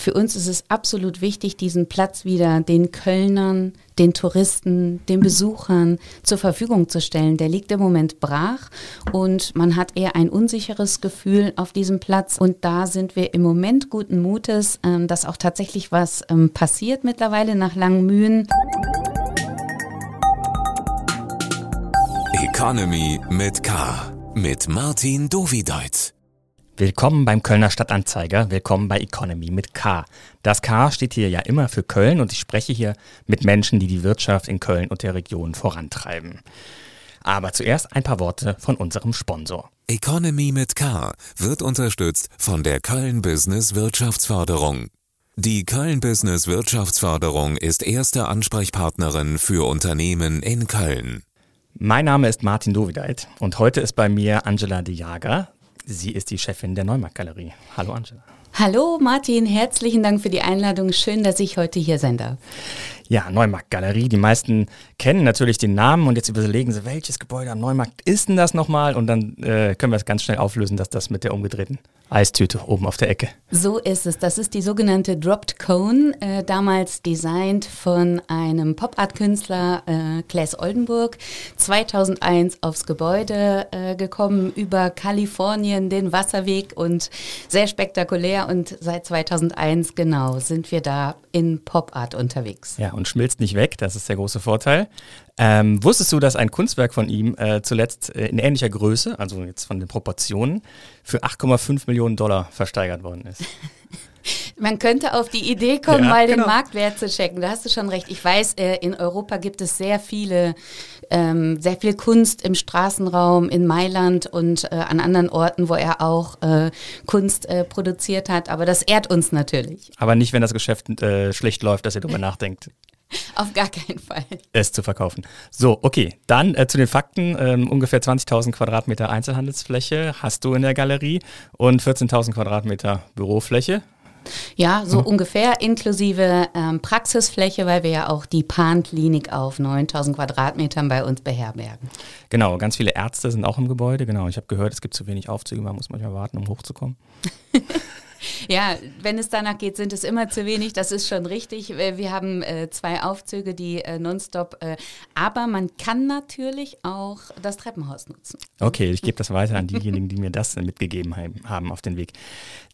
für uns ist es absolut wichtig, diesen Platz wieder den Kölnern, den Touristen, den Besuchern zur Verfügung zu stellen. Der liegt im Moment brach und man hat eher ein unsicheres Gefühl auf diesem Platz. Und da sind wir im Moment guten Mutes, ähm, dass auch tatsächlich was ähm, passiert mittlerweile nach langen Mühen. Economy mit K. Mit Martin Dovideit. Willkommen beim Kölner Stadtanzeiger, willkommen bei Economy mit K. Das K steht hier ja immer für Köln und ich spreche hier mit Menschen, die die Wirtschaft in Köln und der Region vorantreiben. Aber zuerst ein paar Worte von unserem Sponsor. Economy mit K wird unterstützt von der Köln Business Wirtschaftsförderung. Die Köln Business Wirtschaftsförderung ist erste Ansprechpartnerin für Unternehmen in Köln. Mein Name ist Martin Dovideit und heute ist bei mir Angela de Jager. Sie ist die Chefin der Neumarkt-Galerie. Hallo Angela. Hallo Martin, herzlichen Dank für die Einladung. Schön, dass ich heute hier sein darf. Ja, Neumarkt-Galerie. Die meisten kennen natürlich den Namen und jetzt überlegen sie, welches Gebäude am Neumarkt ist denn das nochmal? Und dann äh, können wir es ganz schnell auflösen, dass das mit der umgedrehten Eistüte oben auf der Ecke. So ist es. Das ist die sogenannte Dropped Cone, äh, damals designt von einem Pop-Art-Künstler äh, Klaes Oldenburg. 2001 aufs Gebäude äh, gekommen, über Kalifornien, den Wasserweg und sehr spektakulär. Und seit 2001 genau sind wir da in Pop-Art unterwegs. Ja, und schmilzt nicht weg, das ist der große Vorteil. Ähm, wusstest du, dass ein Kunstwerk von ihm äh, zuletzt äh, in ähnlicher Größe, also jetzt von den Proportionen, für 8,5 Millionen Dollar versteigert worden ist? Man könnte auf die Idee kommen, ja, mal genau. den Marktwert zu checken. Da hast du schon recht. Ich weiß, äh, in Europa gibt es sehr viele, ähm, sehr viel Kunst im Straßenraum in Mailand und äh, an anderen Orten, wo er auch äh, Kunst äh, produziert hat. Aber das ehrt uns natürlich. Aber nicht, wenn das Geschäft äh, schlecht läuft, dass ihr darüber nachdenkt. Auf gar keinen Fall. Es zu verkaufen. So, okay. Dann äh, zu den Fakten. Ähm, ungefähr 20.000 Quadratmeter Einzelhandelsfläche hast du in der Galerie und 14.000 Quadratmeter Bürofläche. Ja, so mhm. ungefähr inklusive ähm, Praxisfläche, weil wir ja auch die Pan-Klinik auf 9000 Quadratmetern bei uns beherbergen. Genau, ganz viele Ärzte sind auch im Gebäude. Genau, ich habe gehört, es gibt zu wenig Aufzüge, man muss manchmal warten, um hochzukommen. Ja, wenn es danach geht, sind es immer zu wenig. Das ist schon richtig. Äh, wir haben äh, zwei Aufzüge, die äh, nonstop. Äh, aber man kann natürlich auch das Treppenhaus nutzen. Okay, ich gebe das weiter an diejenigen, die mir das mitgegeben haben auf den Weg.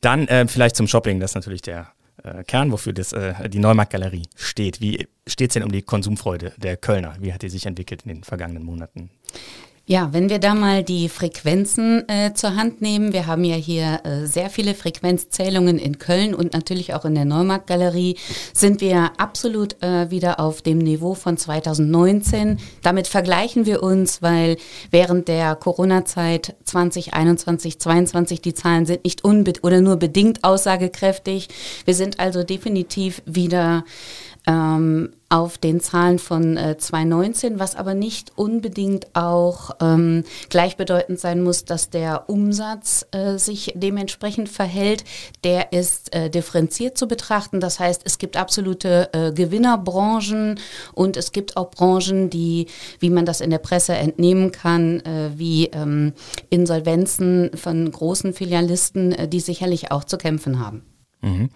Dann äh, vielleicht zum Shopping. Das ist natürlich der äh, Kern, wofür das, die Neumarktgalerie steht. Wie steht es denn um die Konsumfreude der Kölner? Wie hat die sich entwickelt in den vergangenen Monaten? Ja, wenn wir da mal die Frequenzen äh, zur Hand nehmen, wir haben ja hier äh, sehr viele Frequenzzählungen in Köln und natürlich auch in der Neumarktgalerie, sind wir absolut äh, wieder auf dem Niveau von 2019. Damit vergleichen wir uns, weil während der Corona-Zeit 2021, 2022 die Zahlen sind nicht unbedingt oder nur bedingt aussagekräftig. Wir sind also definitiv wieder ähm, auf den Zahlen von äh, 2019, was aber nicht unbedingt auch ähm, gleichbedeutend sein muss, dass der Umsatz äh, sich dementsprechend verhält. Der ist äh, differenziert zu betrachten. Das heißt, es gibt absolute äh, Gewinnerbranchen und es gibt auch Branchen, die, wie man das in der Presse entnehmen kann, äh, wie ähm, Insolvenzen von großen Filialisten, äh, die sicherlich auch zu kämpfen haben. Mhm.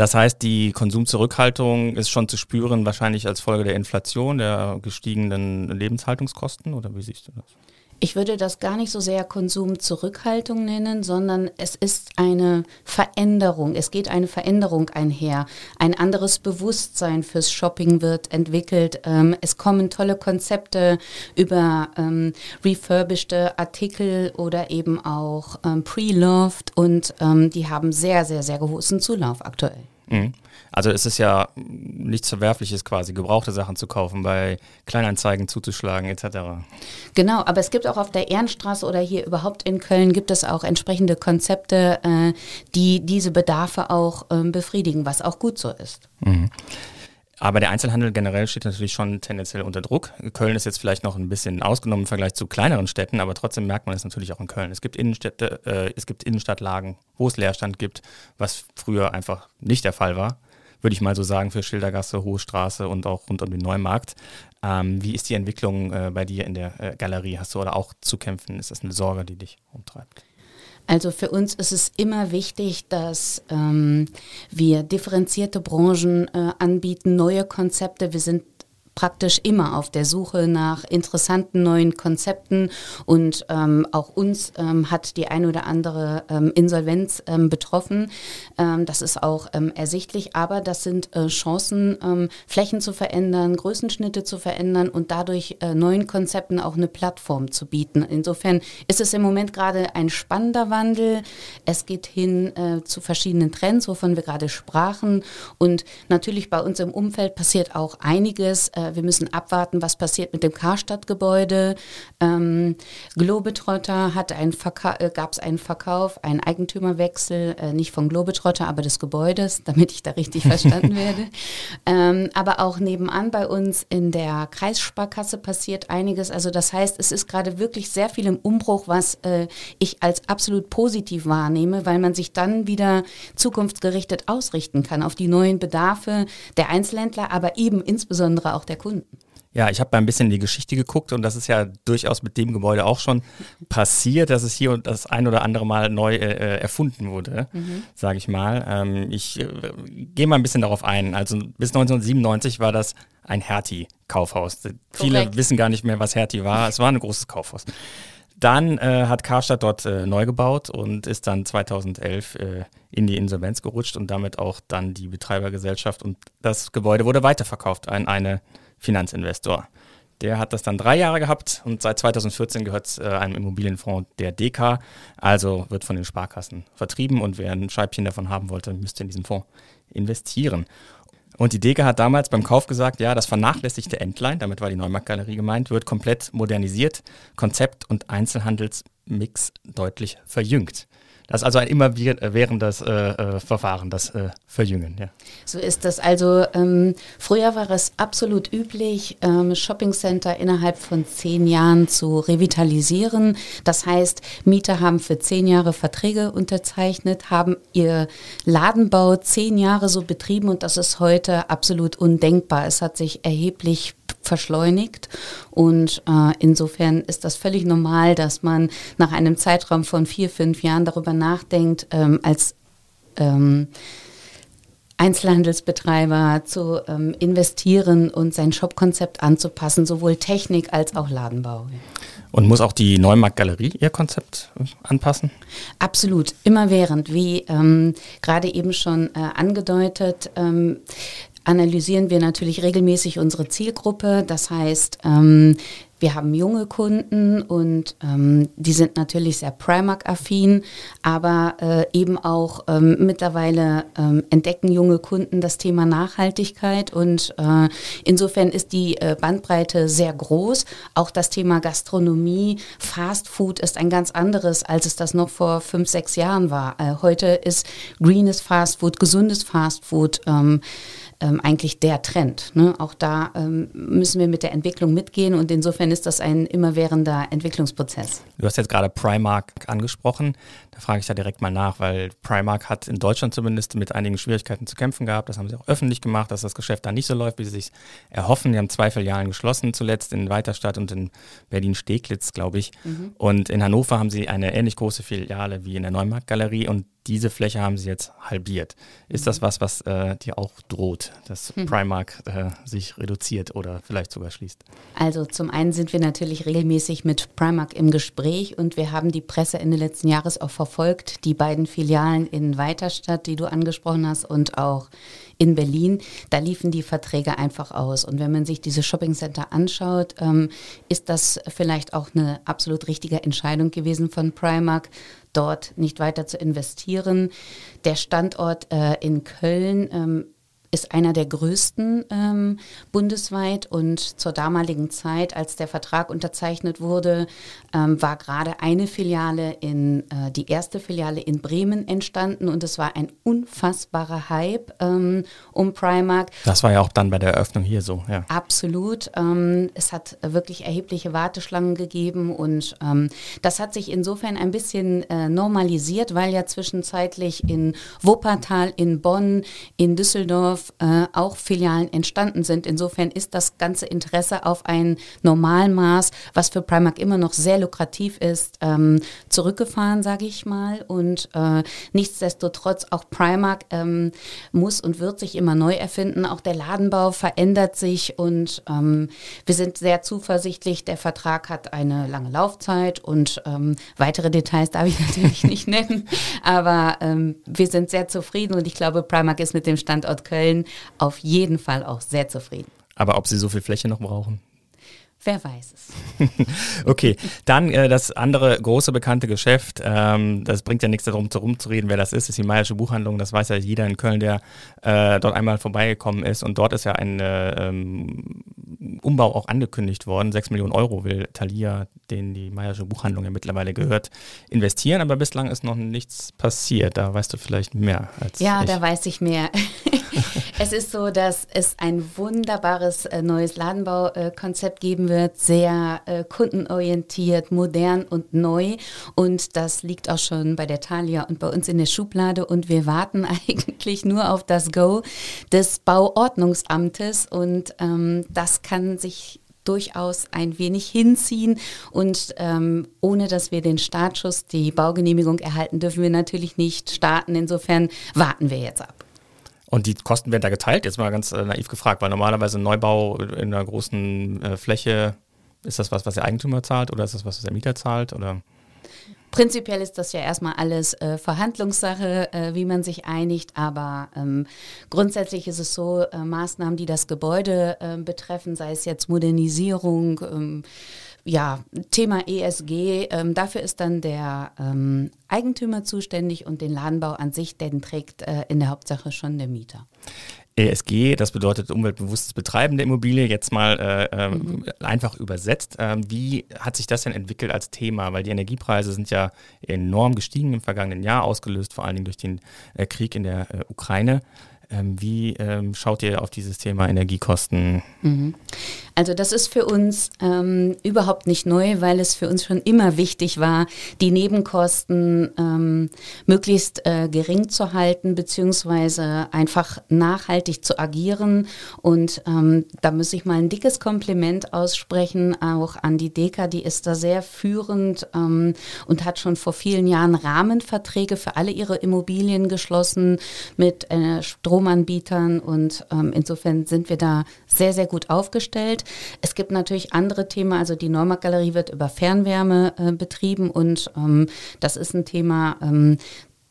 Das heißt, die Konsumzurückhaltung ist schon zu spüren, wahrscheinlich als Folge der Inflation, der gestiegenen Lebenshaltungskosten oder wie siehst du das? Ich würde das gar nicht so sehr Konsumzurückhaltung nennen, sondern es ist eine Veränderung. Es geht eine Veränderung einher. Ein anderes Bewusstsein fürs Shopping wird entwickelt. Ähm, es kommen tolle Konzepte über ähm, refurbished Artikel oder eben auch ähm, pre-loved und ähm, die haben sehr, sehr, sehr großen Zulauf aktuell. Mhm. Also es ist ja nichts Verwerfliches quasi, gebrauchte Sachen zu kaufen, bei Kleinanzeigen zuzuschlagen etc. Genau, aber es gibt auch auf der Ehrenstraße oder hier überhaupt in Köln gibt es auch entsprechende Konzepte, äh, die diese Bedarfe auch ähm, befriedigen, was auch gut so ist. Mhm. Aber der Einzelhandel generell steht natürlich schon tendenziell unter Druck. Köln ist jetzt vielleicht noch ein bisschen ausgenommen im Vergleich zu kleineren Städten, aber trotzdem merkt man es natürlich auch in Köln. Es gibt Innenstädte, äh, es gibt Innenstadtlagen, wo es Leerstand gibt, was früher einfach nicht der Fall war. Würde ich mal so sagen, für Schildergasse, Hohe Straße und auch rund um den Neumarkt. Ähm, wie ist die Entwicklung äh, bei dir in der äh, Galerie? Hast du oder auch zu kämpfen? Ist das eine Sorge, die dich umtreibt? Also für uns ist es immer wichtig, dass ähm, wir differenzierte Branchen äh, anbieten, neue Konzepte. Wir sind praktisch immer auf der Suche nach interessanten neuen Konzepten und ähm, auch uns ähm, hat die ein oder andere ähm, Insolvenz ähm, betroffen. Ähm, das ist auch ähm, ersichtlich, aber das sind äh, Chancen, Flächen zu verändern, Größenschnitte zu verändern und dadurch äh, neuen Konzepten auch eine Plattform zu bieten. Insofern ist es im Moment gerade ein spannender Wandel. Es geht hin äh, zu verschiedenen Trends, wovon wir gerade sprachen und natürlich bei uns im Umfeld passiert auch einiges. Äh, wir müssen abwarten, was passiert mit dem Karstadt-Gebäude. Ähm, Globetrotter hat ein äh, gab es einen Verkauf, einen Eigentümerwechsel, äh, nicht von Globetrotter, aber des Gebäudes, damit ich da richtig verstanden werde. Ähm, aber auch nebenan bei uns in der Kreissparkasse passiert einiges. Also das heißt, es ist gerade wirklich sehr viel im Umbruch, was äh, ich als absolut positiv wahrnehme, weil man sich dann wieder zukunftsgerichtet ausrichten kann auf die neuen Bedarfe der Einzelhändler, aber eben insbesondere auch der Kunden. Ja, ich habe ein bisschen in die Geschichte geguckt und das ist ja durchaus mit dem Gebäude auch schon passiert, dass es hier das ein oder andere Mal neu äh, äh erfunden wurde, mhm. sage ich mal. Ähm, ich äh, gehe mal ein bisschen darauf ein. Also bis 1997 war das ein Hertie-Kaufhaus. Viele wissen gar nicht mehr, was Hertie war. Es war ein großes Kaufhaus. Dann äh, hat Karstadt dort äh, neu gebaut und ist dann 2011 äh, in die Insolvenz gerutscht und damit auch dann die Betreibergesellschaft und das Gebäude wurde weiterverkauft an eine Finanzinvestor. Der hat das dann drei Jahre gehabt und seit 2014 gehört es einem Immobilienfonds der DK, also wird von den Sparkassen vertrieben und wer ein Scheibchen davon haben wollte, müsste in diesen Fonds investieren. Und die Deka hat damals beim Kauf gesagt, ja, das vernachlässigte Endline, damit war die Neumarktgalerie gemeint, wird komplett modernisiert, Konzept und Einzelhandelsmix deutlich verjüngt. Das ist also ein immerwährendes äh, äh, Verfahren, das äh, Verjüngen. Ja. So ist das. Also ähm, früher war es absolut üblich, ähm, Shoppingcenter innerhalb von zehn Jahren zu revitalisieren. Das heißt, Mieter haben für zehn Jahre Verträge unterzeichnet, haben ihr Ladenbau zehn Jahre so betrieben und das ist heute absolut undenkbar. Es hat sich erheblich verschleunigt. Und äh, insofern ist das völlig normal, dass man nach einem Zeitraum von vier, fünf Jahren darüber nachdenkt, ähm, als ähm, Einzelhandelsbetreiber zu ähm, investieren und sein Shopkonzept anzupassen, sowohl Technik als auch Ladenbau. Und muss auch die Neumarktgalerie ihr Konzept äh, anpassen? Absolut, immerwährend, wie ähm, gerade eben schon äh, angedeutet. Ähm, analysieren wir natürlich regelmäßig unsere Zielgruppe. Das heißt, ähm, wir haben junge Kunden und ähm, die sind natürlich sehr Primark-affin, aber äh, eben auch ähm, mittlerweile ähm, entdecken junge Kunden das Thema Nachhaltigkeit und äh, insofern ist die äh, Bandbreite sehr groß. Auch das Thema Gastronomie, Fast Food ist ein ganz anderes, als es das noch vor fünf, sechs Jahren war. Äh, heute ist greenes Fast Food, gesundes Fast Food ähm, eigentlich der Trend. Ne? Auch da ähm, müssen wir mit der Entwicklung mitgehen und insofern ist das ein immerwährender Entwicklungsprozess. Du hast jetzt gerade Primark angesprochen. Da frage ich da direkt mal nach, weil Primark hat in Deutschland zumindest mit einigen Schwierigkeiten zu kämpfen gehabt. Das haben sie auch öffentlich gemacht, dass das Geschäft da nicht so läuft, wie sie sich erhoffen. Die haben zwei Filialen geschlossen, zuletzt in Weiterstadt und in Berlin-Steglitz, glaube ich. Mhm. Und in Hannover haben sie eine ähnlich große Filiale wie in der Neumarktgalerie und diese Fläche haben sie jetzt halbiert. Ist das mhm. was, was äh, dir auch droht, dass hm. Primark äh, sich reduziert oder vielleicht sogar schließt? Also zum einen sind wir natürlich regelmäßig mit Primark im Gespräch und wir haben die Presse Ende letzten Jahres auch verfolgt. Die beiden Filialen in Weiterstadt, die du angesprochen hast, und auch in Berlin, da liefen die Verträge einfach aus. Und wenn man sich diese Shoppingcenter anschaut, ähm, ist das vielleicht auch eine absolut richtige Entscheidung gewesen von Primark, dort nicht weiter zu investieren. Der Standort äh, in Köln ähm, ist einer der größten ähm, bundesweit und zur damaligen Zeit, als der Vertrag unterzeichnet wurde, ähm, war gerade eine Filiale in, äh, die erste Filiale in Bremen entstanden und es war ein unfassbarer Hype ähm, um Primark. Das war ja auch dann bei der Eröffnung hier so, ja. Absolut. Ähm, es hat wirklich erhebliche Warteschlangen gegeben und ähm, das hat sich insofern ein bisschen äh, normalisiert, weil ja zwischenzeitlich in Wuppertal, in Bonn, in Düsseldorf, Düsseldorf äh, auch Filialen entstanden sind. Insofern ist das ganze Interesse auf ein Normalmaß, was für Primark immer noch sehr lukrativ ist, ähm, zurückgefahren, sage ich mal. Und äh, nichtsdestotrotz auch Primark ähm, muss und wird sich immer neu erfinden. Auch der Ladenbau verändert sich und ähm, wir sind sehr zuversichtlich. Der Vertrag hat eine lange Laufzeit und ähm, weitere Details darf ich natürlich nicht nennen. Aber ähm, wir sind sehr zufrieden und ich glaube, Primark ist mit dem Standort Köln auf jeden Fall auch sehr zufrieden. Aber ob Sie so viel Fläche noch brauchen? Wer weiß es. okay, dann äh, das andere große bekannte Geschäft. Ähm, das bringt ja nichts darum, zu reden, wer das ist. Das ist die Meiersche Buchhandlung. Das weiß ja jeder in Köln, der äh, dort einmal vorbeigekommen ist. Und dort ist ja ein äh, ähm, Umbau auch angekündigt worden. Sechs Millionen Euro will Thalia, den die Meiersche Buchhandlung ja mittlerweile gehört, investieren. Aber bislang ist noch nichts passiert. Da weißt du vielleicht mehr als Ja, ich. da weiß ich mehr. es ist so, dass es ein wunderbares äh, neues Ladenbaukonzept geben wird, sehr äh, kundenorientiert, modern und neu. Und das liegt auch schon bei der Thalia und bei uns in der Schublade. Und wir warten eigentlich nur auf das Go des Bauordnungsamtes. Und ähm, das kann sich durchaus ein wenig hinziehen und ähm, ohne dass wir den Startschuss, die Baugenehmigung erhalten, dürfen wir natürlich nicht starten. Insofern warten wir jetzt ab. Und die Kosten werden da geteilt? Jetzt mal ganz äh, naiv gefragt, weil normalerweise ein Neubau in einer großen äh, Fläche, ist das was, was der Eigentümer zahlt oder ist das was, was der Mieter zahlt? Oder? Prinzipiell ist das ja erstmal alles äh, Verhandlungssache, äh, wie man sich einigt, aber ähm, grundsätzlich ist es so, äh, Maßnahmen, die das Gebäude ähm, betreffen, sei es jetzt Modernisierung, ähm, ja, Thema ESG, ähm, dafür ist dann der ähm, Eigentümer zuständig und den Ladenbau an sich, den trägt äh, in der Hauptsache schon der Mieter. ESG, das bedeutet umweltbewusstes Betreiben der Immobilie, jetzt mal äh, ähm, mhm. einfach übersetzt. Ähm, wie hat sich das denn entwickelt als Thema? Weil die Energiepreise sind ja enorm gestiegen im vergangenen Jahr, ausgelöst vor allen Dingen durch den äh, Krieg in der äh, Ukraine. Ähm, wie ähm, schaut ihr auf dieses Thema Energiekosten? Mhm. Also das ist für uns ähm, überhaupt nicht neu, weil es für uns schon immer wichtig war, die Nebenkosten ähm, möglichst äh, gering zu halten, beziehungsweise einfach nachhaltig zu agieren. Und ähm, da muss ich mal ein dickes Kompliment aussprechen, auch an die Deka, die ist da sehr führend ähm, und hat schon vor vielen Jahren Rahmenverträge für alle ihre Immobilien geschlossen mit äh, Stromanbietern. Und ähm, insofern sind wir da sehr, sehr gut aufgestellt. Es gibt natürlich andere Themen, also die Neumarkt-Galerie wird über Fernwärme äh, betrieben und ähm, das ist ein Thema, ähm,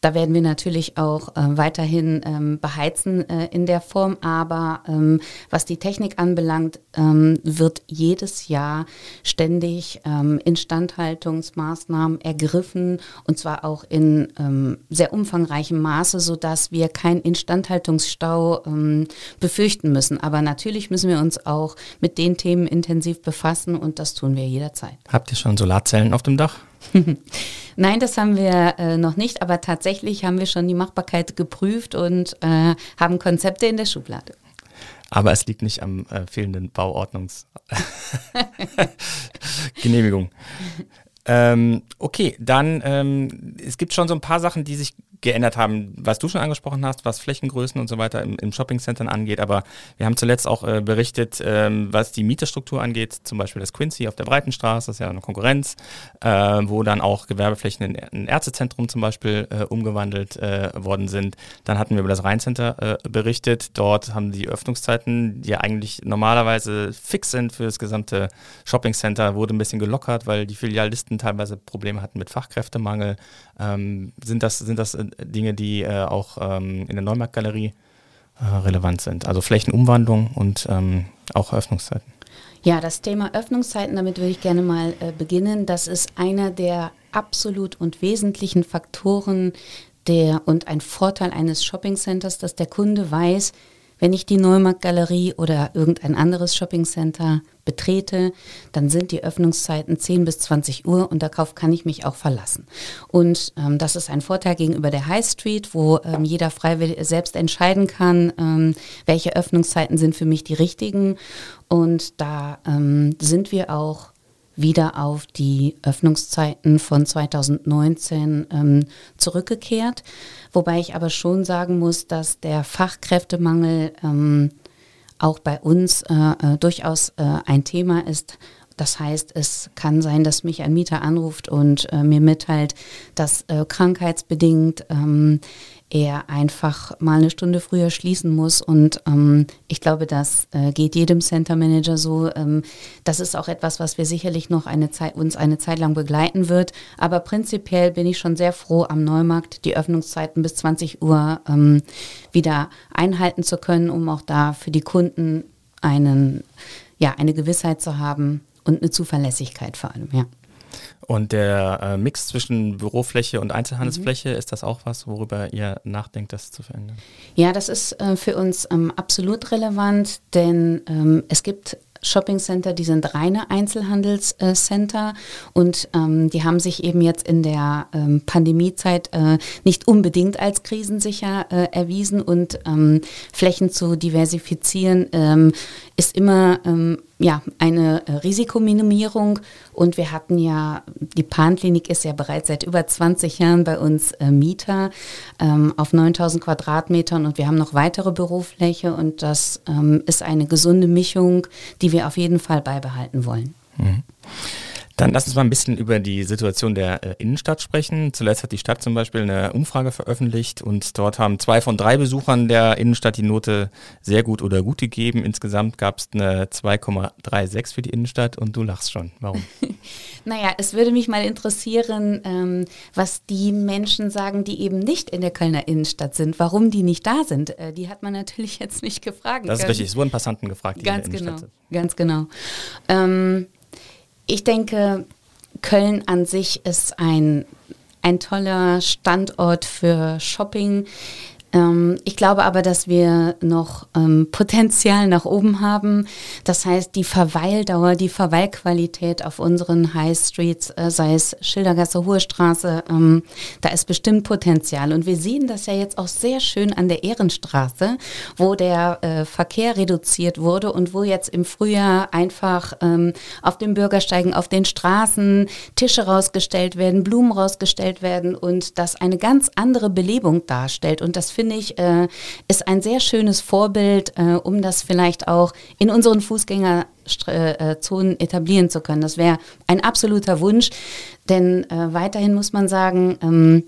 da werden wir natürlich auch äh, weiterhin ähm, beheizen äh, in der Form, aber ähm, was die Technik anbelangt, ähm, wird jedes Jahr ständig ähm, Instandhaltungsmaßnahmen ergriffen und zwar auch in ähm, sehr umfangreichem Maße, sodass wir keinen Instandhaltungsstau ähm, befürchten müssen. Aber natürlich müssen wir uns auch mit den Themen intensiv befassen und das tun wir jederzeit. Habt ihr schon Solarzellen auf dem Dach? Nein, das haben wir äh, noch nicht, aber tatsächlich haben wir schon die Machbarkeit geprüft und äh, haben Konzepte in der Schublade. Aber es liegt nicht am äh, fehlenden Bauordnungsgenehmigung. ähm, okay, dann ähm, es gibt schon so ein paar Sachen, die sich geändert haben, was du schon angesprochen hast, was Flächengrößen und so weiter im, im Shoppingcentern angeht. Aber wir haben zuletzt auch äh, berichtet, ähm, was die Mieterstruktur angeht, zum Beispiel das Quincy auf der Breitenstraße, das ist ja eine Konkurrenz, äh, wo dann auch Gewerbeflächen in ein Ärztezentrum zum Beispiel äh, umgewandelt äh, worden sind. Dann hatten wir über das Rheincenter äh, berichtet. Dort haben die Öffnungszeiten, die ja eigentlich normalerweise fix sind für das gesamte Shoppingcenter, wurde ein bisschen gelockert, weil die Filialisten teilweise Probleme hatten mit Fachkräftemangel. Ähm, sind das, sind das äh, Dinge, die äh, auch ähm, in der Neumarktgalerie äh, relevant sind. Also Flächenumwandlung und ähm, auch Öffnungszeiten. Ja, das Thema Öffnungszeiten, damit würde ich gerne mal äh, beginnen. Das ist einer der absolut und wesentlichen Faktoren der und ein Vorteil eines Shoppingcenters, dass der Kunde weiß, wenn ich die Neumarktgalerie oder irgendein anderes Shoppingcenter betrete, dann sind die Öffnungszeiten 10 bis 20 Uhr und darauf kann ich mich auch verlassen. Und ähm, das ist ein Vorteil gegenüber der High Street, wo ähm, jeder freiwillig selbst entscheiden kann, ähm, welche Öffnungszeiten sind für mich die richtigen. Und da ähm, sind wir auch wieder auf die Öffnungszeiten von 2019 ähm, zurückgekehrt. Wobei ich aber schon sagen muss, dass der Fachkräftemangel ähm, auch bei uns äh, äh, durchaus äh, ein Thema ist. Das heißt, es kann sein, dass mich ein Mieter anruft und äh, mir mitteilt, dass äh, krankheitsbedingt ähm, er einfach mal eine Stunde früher schließen muss. Und ähm, ich glaube, das äh, geht jedem Center Manager so. Ähm, das ist auch etwas, was wir sicherlich noch eine Zeit, uns eine Zeit lang begleiten wird. Aber prinzipiell bin ich schon sehr froh, am Neumarkt die Öffnungszeiten bis 20 Uhr ähm, wieder einhalten zu können, um auch da für die Kunden einen, ja, eine Gewissheit zu haben und eine Zuverlässigkeit vor allem, ja. Und der äh, Mix zwischen Bürofläche und Einzelhandelsfläche, mhm. ist das auch was, worüber ihr nachdenkt, das zu verändern? Ja, das ist äh, für uns ähm, absolut relevant, denn ähm, es gibt Shopping Center, die sind reine Einzelhandelscenter und ähm, die haben sich eben jetzt in der ähm, Pandemiezeit äh, nicht unbedingt als krisensicher äh, erwiesen und ähm, Flächen zu diversifizieren ähm, ist immer ähm, ja, eine äh, Risikominimierung und wir hatten ja, die Pan-Klinik ist ja bereits seit über 20 Jahren bei uns äh, Mieter ähm, auf 9000 Quadratmetern und wir haben noch weitere Bürofläche und das ähm, ist eine gesunde Mischung, die wir auf jeden Fall beibehalten wollen. Mhm. Dann lass uns mal ein bisschen über die Situation der äh, Innenstadt sprechen. Zuletzt hat die Stadt zum Beispiel eine Umfrage veröffentlicht und dort haben zwei von drei Besuchern der Innenstadt die Note sehr gut oder gut gegeben. Insgesamt gab es eine 2,36 für die Innenstadt und du lachst schon. Warum? naja, es würde mich mal interessieren, ähm, was die Menschen sagen, die eben nicht in der Kölner Innenstadt sind, warum die nicht da sind. Äh, die hat man natürlich jetzt nicht gefragt. Das ist können. richtig, es wurden Passanten gefragt, die Ganz in der genau, Innenstadt sind. Ganz genau. Ähm, ich denke, Köln an sich ist ein, ein toller Standort für Shopping. Ähm, ich glaube aber, dass wir noch ähm, Potenzial nach oben haben. Das heißt, die Verweildauer, die Verweilqualität auf unseren High Streets, äh, sei es Schildergasse, Hohe Straße, ähm, da ist bestimmt Potenzial. Und wir sehen das ja jetzt auch sehr schön an der Ehrenstraße, wo der äh, Verkehr reduziert wurde und wo jetzt im Frühjahr einfach ähm, auf den Bürgersteigen, auf den Straßen Tische rausgestellt werden, Blumen rausgestellt werden und das eine ganz andere Belebung darstellt. Und das finde ich, äh, ist ein sehr schönes Vorbild, äh, um das vielleicht auch in unseren Fußgängerzonen etablieren zu können. Das wäre ein absoluter Wunsch, denn äh, weiterhin muss man sagen, ähm,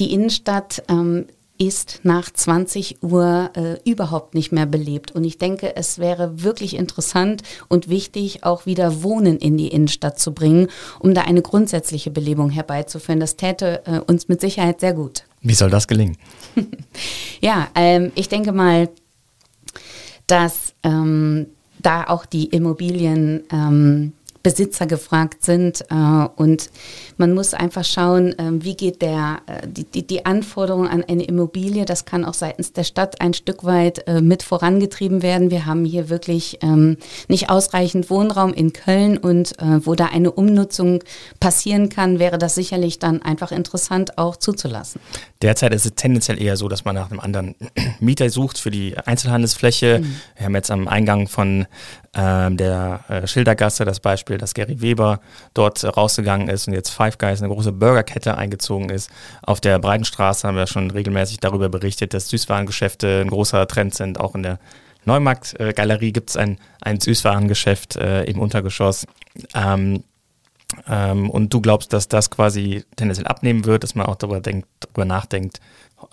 die Innenstadt ähm, ist nach 20 Uhr äh, überhaupt nicht mehr belebt. Und ich denke, es wäre wirklich interessant und wichtig, auch wieder Wohnen in die Innenstadt zu bringen, um da eine grundsätzliche Belebung herbeizuführen. Das täte äh, uns mit Sicherheit sehr gut. Wie soll das gelingen? ja, ähm, ich denke mal, dass ähm, da auch die Immobilien ähm, Besitzer gefragt sind. Äh, und man muss einfach schauen, äh, wie geht der, äh, die, die, die Anforderung an eine Immobilie, das kann auch seitens der Stadt ein Stück weit mit vorangetrieben werden. Wir haben hier wirklich ähm, nicht ausreichend Wohnraum in Köln und wo da eine Umnutzung passieren kann, wäre das sicherlich dann einfach interessant auch zuzulassen. Derzeit ist es tendenziell eher so, dass man nach einem anderen Mieter sucht für die Einzelhandelsfläche. Mhm. Wir haben jetzt am Eingang von der äh, Schildergasse das Beispiel, dass Gary Weber dort äh, rausgegangen ist und jetzt Five Guys, eine große Burgerkette eingezogen ist. Auf der Breitenstraße haben wir schon regelmäßig darüber berichtet, dass Süßwarengeschäfte ein großer Trend sind. Auch in der Neumarkt-Galerie gibt es ein, ein Süßwarengeschäft äh, im Untergeschoss. Ähm, ähm, und du glaubst, dass das quasi tendenziell abnehmen wird, dass man auch darüber, denkt, darüber nachdenkt,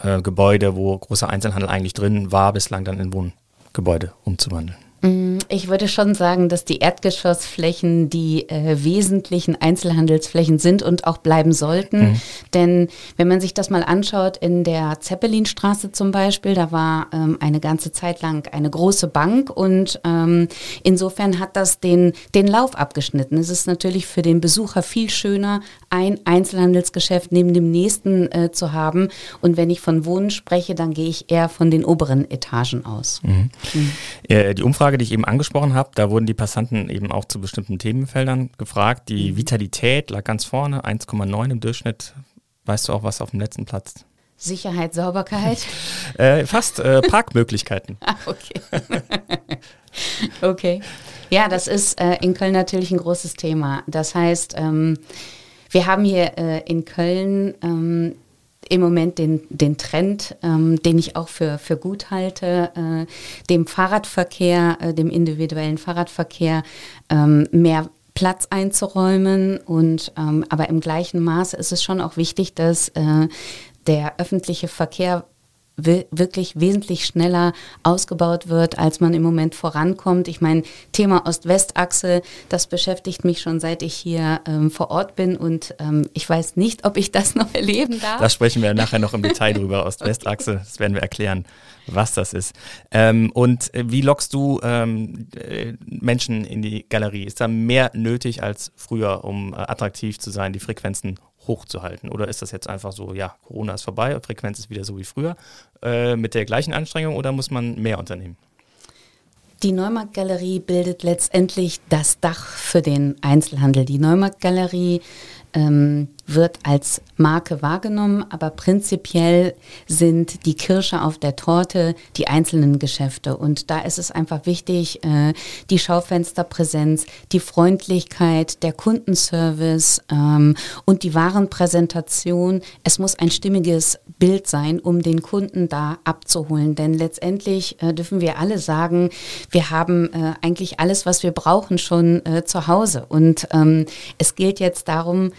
äh, Gebäude, wo großer Einzelhandel eigentlich drin war, bislang dann in Wohngebäude umzuwandeln? Mm, ich würde schon sagen, dass die Erdgeschossflächen die äh, wesentlichen Einzelhandelsflächen sind und auch bleiben sollten. Mhm. Denn wenn man sich das mal anschaut, in der Zeppelinstraße zum Beispiel, da war ähm, eine ganze Zeit lang eine große Bank und ähm, insofern hat das den, den Lauf abgeschnitten. Es ist natürlich für den Besucher viel schöner, ein Einzelhandelsgeschäft neben dem nächsten äh, zu haben. Und wenn ich von Wohnen spreche, dann gehe ich eher von den oberen Etagen aus. Mhm. Mhm. Äh, die Umfrage die ich eben angesprochen habe, da wurden die Passanten eben auch zu bestimmten Themenfeldern gefragt. Die mhm. Vitalität lag ganz vorne, 1,9 im Durchschnitt. Weißt du auch was auf dem letzten Platz? Sicherheit, Sauberkeit? äh, fast äh, Parkmöglichkeiten. ah, okay. Okay. Ja, das ist äh, in Köln natürlich ein großes Thema. Das heißt, ähm, wir haben hier äh, in Köln ähm, im Moment den, den Trend, ähm, den ich auch für, für gut halte, äh, dem Fahrradverkehr, äh, dem individuellen Fahrradverkehr ähm, mehr Platz einzuräumen. Und ähm, aber im gleichen Maße ist es schon auch wichtig, dass äh, der öffentliche Verkehr wirklich wesentlich schneller ausgebaut wird, als man im Moment vorankommt. Ich meine, Thema Ost-West-Achse, das beschäftigt mich schon seit ich hier ähm, vor Ort bin und ähm, ich weiß nicht, ob ich das noch erleben darf. Da sprechen wir nachher noch im Detail drüber, Ost-West-Achse, das werden wir erklären, was das ist. Ähm, und äh, wie lockst du ähm, äh, Menschen in die Galerie? Ist da mehr nötig als früher, um äh, attraktiv zu sein, die Frequenzen hochzuhalten? Oder ist das jetzt einfach so, ja, Corona ist vorbei, Frequenz ist wieder so wie früher, äh, mit der gleichen Anstrengung oder muss man mehr unternehmen? Die Neumarktgalerie bildet letztendlich das Dach für den Einzelhandel. Die Neumarktgalerie ähm, wird als Marke wahrgenommen, aber prinzipiell sind die Kirsche auf der Torte die einzelnen Geschäfte. Und da ist es einfach wichtig, äh, die Schaufensterpräsenz, die Freundlichkeit, der Kundenservice ähm, und die Warenpräsentation. Es muss ein stimmiges Bild sein, um den Kunden da abzuholen. Denn letztendlich äh, dürfen wir alle sagen, wir haben äh, eigentlich alles, was wir brauchen, schon zu Hause. Und ähm, es gilt jetzt darum,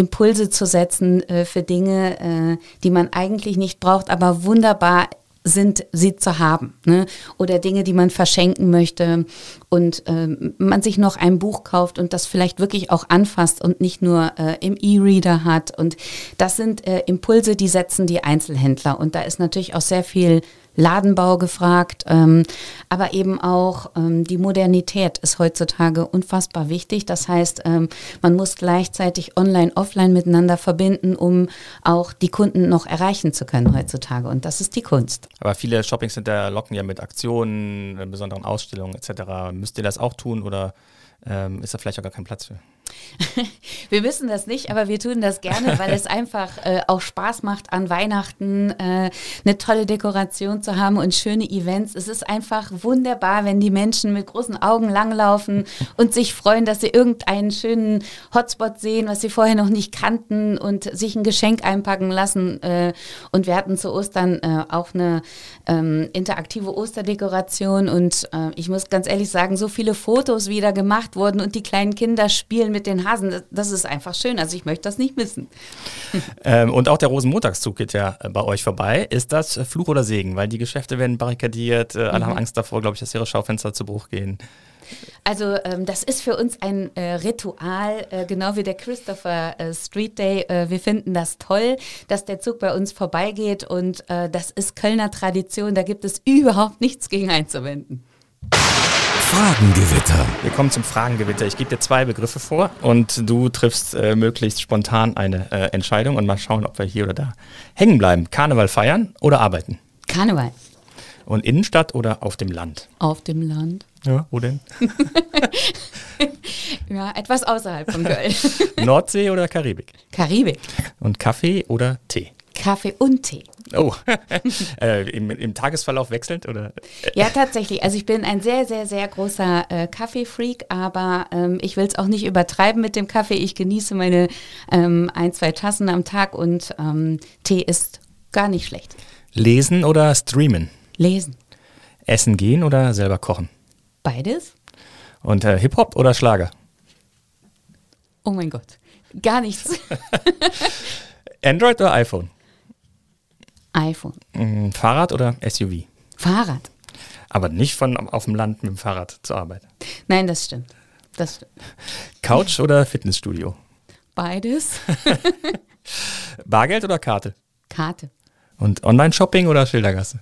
Impulse zu setzen äh, für Dinge, äh, die man eigentlich nicht braucht, aber wunderbar sind, sie zu haben. Ne? Oder Dinge, die man verschenken möchte und äh, man sich noch ein Buch kauft und das vielleicht wirklich auch anfasst und nicht nur äh, im E-Reader hat. Und das sind äh, Impulse, die setzen die Einzelhändler. Und da ist natürlich auch sehr viel Ladenbau gefragt, ähm, aber eben auch ähm, die Modernität ist heutzutage unfassbar wichtig. Das heißt, ähm, man muss gleichzeitig online, offline miteinander verbinden, um auch die Kunden noch erreichen zu können heutzutage. Und das ist die Kunst. Aber viele Shoppingcenter locken ja mit Aktionen, äh, besonderen Ausstellungen etc. Müsst ihr das auch tun oder ähm, ist da vielleicht auch gar kein Platz für? Wir wissen das nicht, aber wir tun das gerne, weil es einfach äh, auch Spaß macht, an Weihnachten äh, eine tolle Dekoration zu haben und schöne Events. Es ist einfach wunderbar, wenn die Menschen mit großen Augen langlaufen und sich freuen, dass sie irgendeinen schönen Hotspot sehen, was sie vorher noch nicht kannten und sich ein Geschenk einpacken lassen. Äh, und wir hatten zu Ostern äh, auch eine ähm, interaktive Osterdekoration und äh, ich muss ganz ehrlich sagen, so viele Fotos wieder gemacht wurden und die kleinen Kinder spielen mit mit den Hasen, das ist einfach schön. Also ich möchte das nicht missen. Ähm, und auch der Rosenmontagszug geht ja äh, bei euch vorbei. Ist das äh, Fluch oder Segen? Weil die Geschäfte werden barrikadiert, äh, alle mhm. haben Angst davor, glaube ich, dass ihre Schaufenster zu Bruch gehen. Also ähm, das ist für uns ein äh, Ritual, äh, genau wie der Christopher äh, Street Day. wir finden das toll, dass der Zug bei uns vorbeigeht und das ist Kölner Tradition. Da gibt es überhaupt nichts gegen einzuwenden. Fragengewitter. Wir kommen zum Fragengewitter. Ich gebe dir zwei Begriffe vor und du triffst äh, möglichst spontan eine äh, Entscheidung und mal schauen, ob wir hier oder da hängen bleiben. Karneval feiern oder arbeiten? Karneval. Und Innenstadt oder auf dem Land? Auf dem Land. Ja, wo denn? ja, etwas außerhalb von Köln. Nordsee oder Karibik? Karibik. Und Kaffee oder Tee? Kaffee und Tee. Oh, äh, im, im, Tagesverlauf wechselnd oder? Ja, tatsächlich. Also ich bin ein sehr, sehr, sehr großer äh, Kaffeefreak, aber ähm, ich will es auch nicht übertreiben mit dem Kaffee. Ich genieße meine ähm, ein, zwei Tassen am Tag und ähm, Tee ist gar nicht schlecht. Lesen oder streamen? Lesen. Essen gehen oder selber kochen? Beides. Und äh, Hip-Hop oder Schlager? Oh mein Gott, gar nichts. Android oder iPhone? iPhone. Mm, Fahrrad oder SUV? Fahrrad. Aber nicht von auf dem Land mit dem Fahrrad zur Arbeit. Nein, das stimmt. Das stimmt. Couch oder Fitnessstudio? Beides. Bargeld oder Karte? Karte. Und Online-Shopping oder Schildergasse?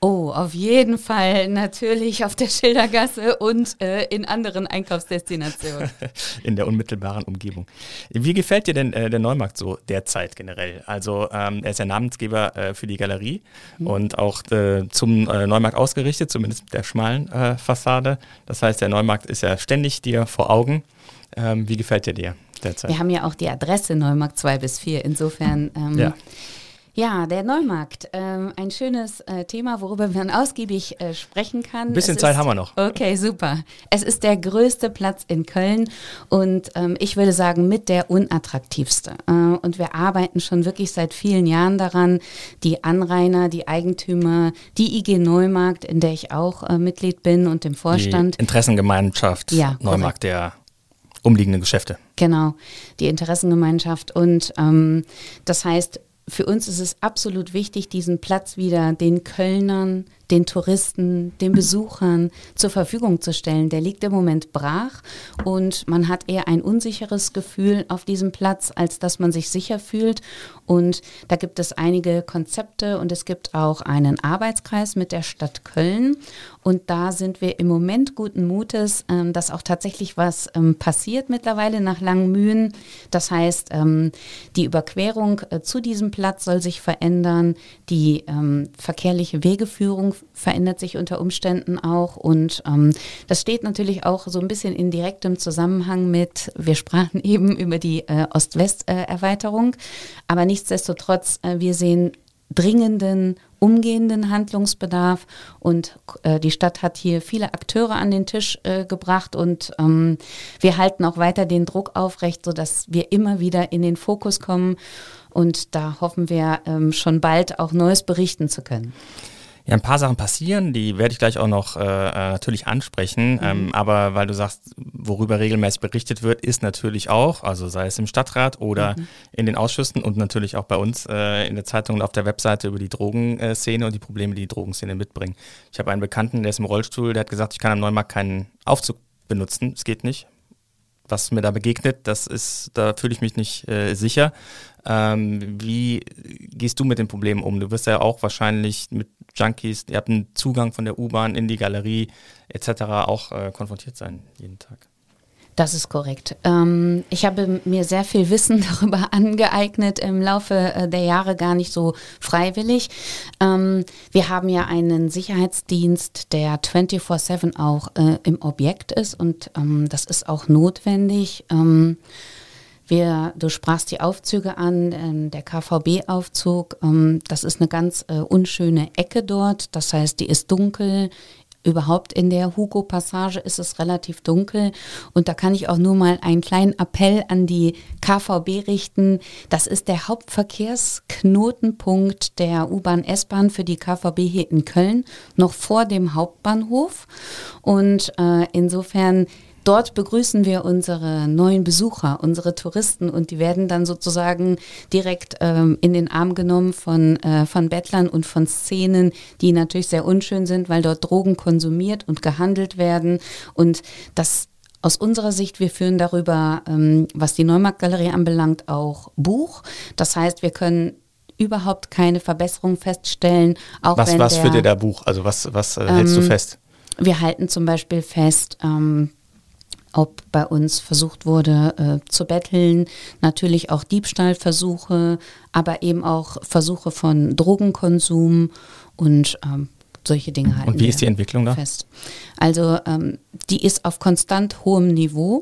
Oh, auf jeden Fall natürlich auf der Schildergasse und äh, in anderen Einkaufsdestinationen. in der unmittelbaren Umgebung. Wie gefällt dir denn äh, der Neumarkt so derzeit generell? Also ähm, er ist ja Namensgeber äh, für die Galerie mhm. und auch äh, zum äh, Neumarkt ausgerichtet, zumindest mit der schmalen äh, Fassade. Das heißt, der Neumarkt ist ja ständig dir vor Augen. Ähm, wie gefällt dir der derzeit? Wir haben ja auch die Adresse Neumarkt 2 bis 4. Insofern ähm, ja Ja, der Neumarkt. Ähm, ein schönes äh, Thema, worüber man ausgiebig äh, sprechen kann. Ein bisschen es Zeit ist, haben wir noch. Okay, super. Es ist der größte Platz in Köln und ähm, ich würde sagen mit der unattraktivste. Äh, und wir arbeiten schon wirklich seit vielen Jahren daran, die Anrainer, die Eigentümer, die IG Neumarkt, in der ich auch äh, Mitglied bin und im Vorstand. Die Interessengemeinschaft ja, Neumarkt, korrekt. der umliegenden Geschäfte. Genau, die Interessengemeinschaft. Und ähm, das heißt, für uns ist es absolut wichtig, diesen Platz wieder den Kölnern, den Touristen, den Besuchern zur Verfügung zu stellen. Der liegt im Moment brach und man hat eher ein unsicheres Gefühl auf diesem Platz, als dass man sich sicher fühlt. Und da gibt es einige Konzepte und es gibt auch einen Arbeitskreis mit der Stadt Köln. Und da sind wir im Moment guten Mutes, ähm, dass auch tatsächlich was ähm, passiert mittlerweile nach langen Mühen. Das heißt, ähm, die Überquerung äh, zu diesem Platz soll sich verändern, die ähm, verkehrliche Wegeführung verändert sich unter Umständen auch. Und ähm, das steht natürlich auch so ein bisschen in direktem Zusammenhang mit, wir sprachen eben über die äh, Ost-West-Erweiterung, aber nichtsdestotrotz, äh, wir sehen dringenden, umgehenden Handlungsbedarf und äh, die Stadt hat hier viele Akteure an den Tisch äh, gebracht und ähm, wir halten auch weiter den Druck aufrecht, sodass wir immer wieder in den Fokus kommen und da hoffen wir ähm, schon bald auch Neues berichten zu können. Ja, ein paar Sachen passieren, die werde ich gleich auch noch äh, äh, natürlich ansprechen. Mhm. Ähm, aber weil du sagst, worüber regelmäßig berichtet wird, ist natürlich auch, also sei es im Stadtrat oder mhm. in den Ausschüssen und natürlich auch bei uns äh, in der Zeitung und auf der Webseite über die Drogenszene und die Probleme, die die Drogenszene mitbringen. Ich habe einen Bekannten, der ist im Rollstuhl, der hat gesagt, ich kann am Neumarkt keinen Aufzug benutzen. Es geht nicht was mir da begegnet, das ist, da fühle ich mich nicht äh, sicher. Ähm, wie gehst du mit dem Problem um? Du wirst ja auch wahrscheinlich mit Junkies, ihr habt einen Zugang von der U-Bahn in die Galerie etc. auch äh, konfrontiert sein jeden Tag. Das ist korrekt. Ähm, ich habe mir sehr viel Wissen darüber angeeignet im Laufe äh, der Jahre, gar nicht so freiwillig. Ähm, wir haben ja einen Sicherheitsdienst, der 24-7 auch äh, im Objekt ist und ähm, das ist auch notwendig. Ähm, wir, du sprachst die Aufzüge an, äh, der KVB-Aufzug, ähm, das ist eine ganz äh, unschöne Ecke dort. Das heißt, die ist dunkel. Überhaupt in der Hugo-Passage ist es relativ dunkel. Und da kann ich auch nur mal einen kleinen Appell an die KVB richten. Das ist der Hauptverkehrsknotenpunkt der U-Bahn, S-Bahn für die KVB hier in Köln, noch vor dem Hauptbahnhof. Und äh, insofern Dort begrüßen wir unsere neuen Besucher, unsere Touristen und die werden dann sozusagen direkt ähm, in den Arm genommen von, äh, von Bettlern und von Szenen, die natürlich sehr unschön sind, weil dort Drogen konsumiert und gehandelt werden und das aus unserer Sicht, wir führen darüber, ähm, was die Neumarktgalerie anbelangt, auch Buch. Das heißt, wir können überhaupt keine Verbesserung feststellen. Auch was wenn was der, führt ihr da Buch? Also was, was äh, hältst du ähm, fest? Wir halten zum Beispiel fest, ähm, ob bei uns versucht wurde äh, zu betteln, natürlich auch Diebstahlversuche, aber eben auch Versuche von Drogenkonsum und ähm, solche Dinge halten. Und wie ist die Entwicklung da? Fest. Also ähm, die ist auf konstant hohem Niveau.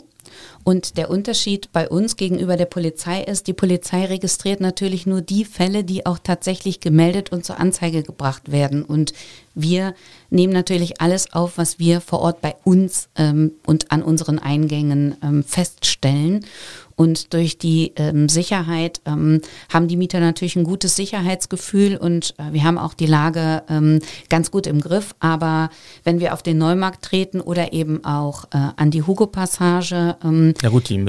Und der Unterschied bei uns gegenüber der Polizei ist, die Polizei registriert natürlich nur die Fälle, die auch tatsächlich gemeldet und zur Anzeige gebracht werden. Und wir nehmen natürlich alles auf, was wir vor Ort bei uns ähm, und an unseren Eingängen ähm, feststellen. Und durch die ähm, Sicherheit ähm, haben die Mieter natürlich ein gutes Sicherheitsgefühl und äh, wir haben auch die Lage ähm, ganz gut im Griff. Aber wenn wir auf den Neumarkt treten oder eben auch äh, an die Hugo-Passage. Ähm, ja gut, die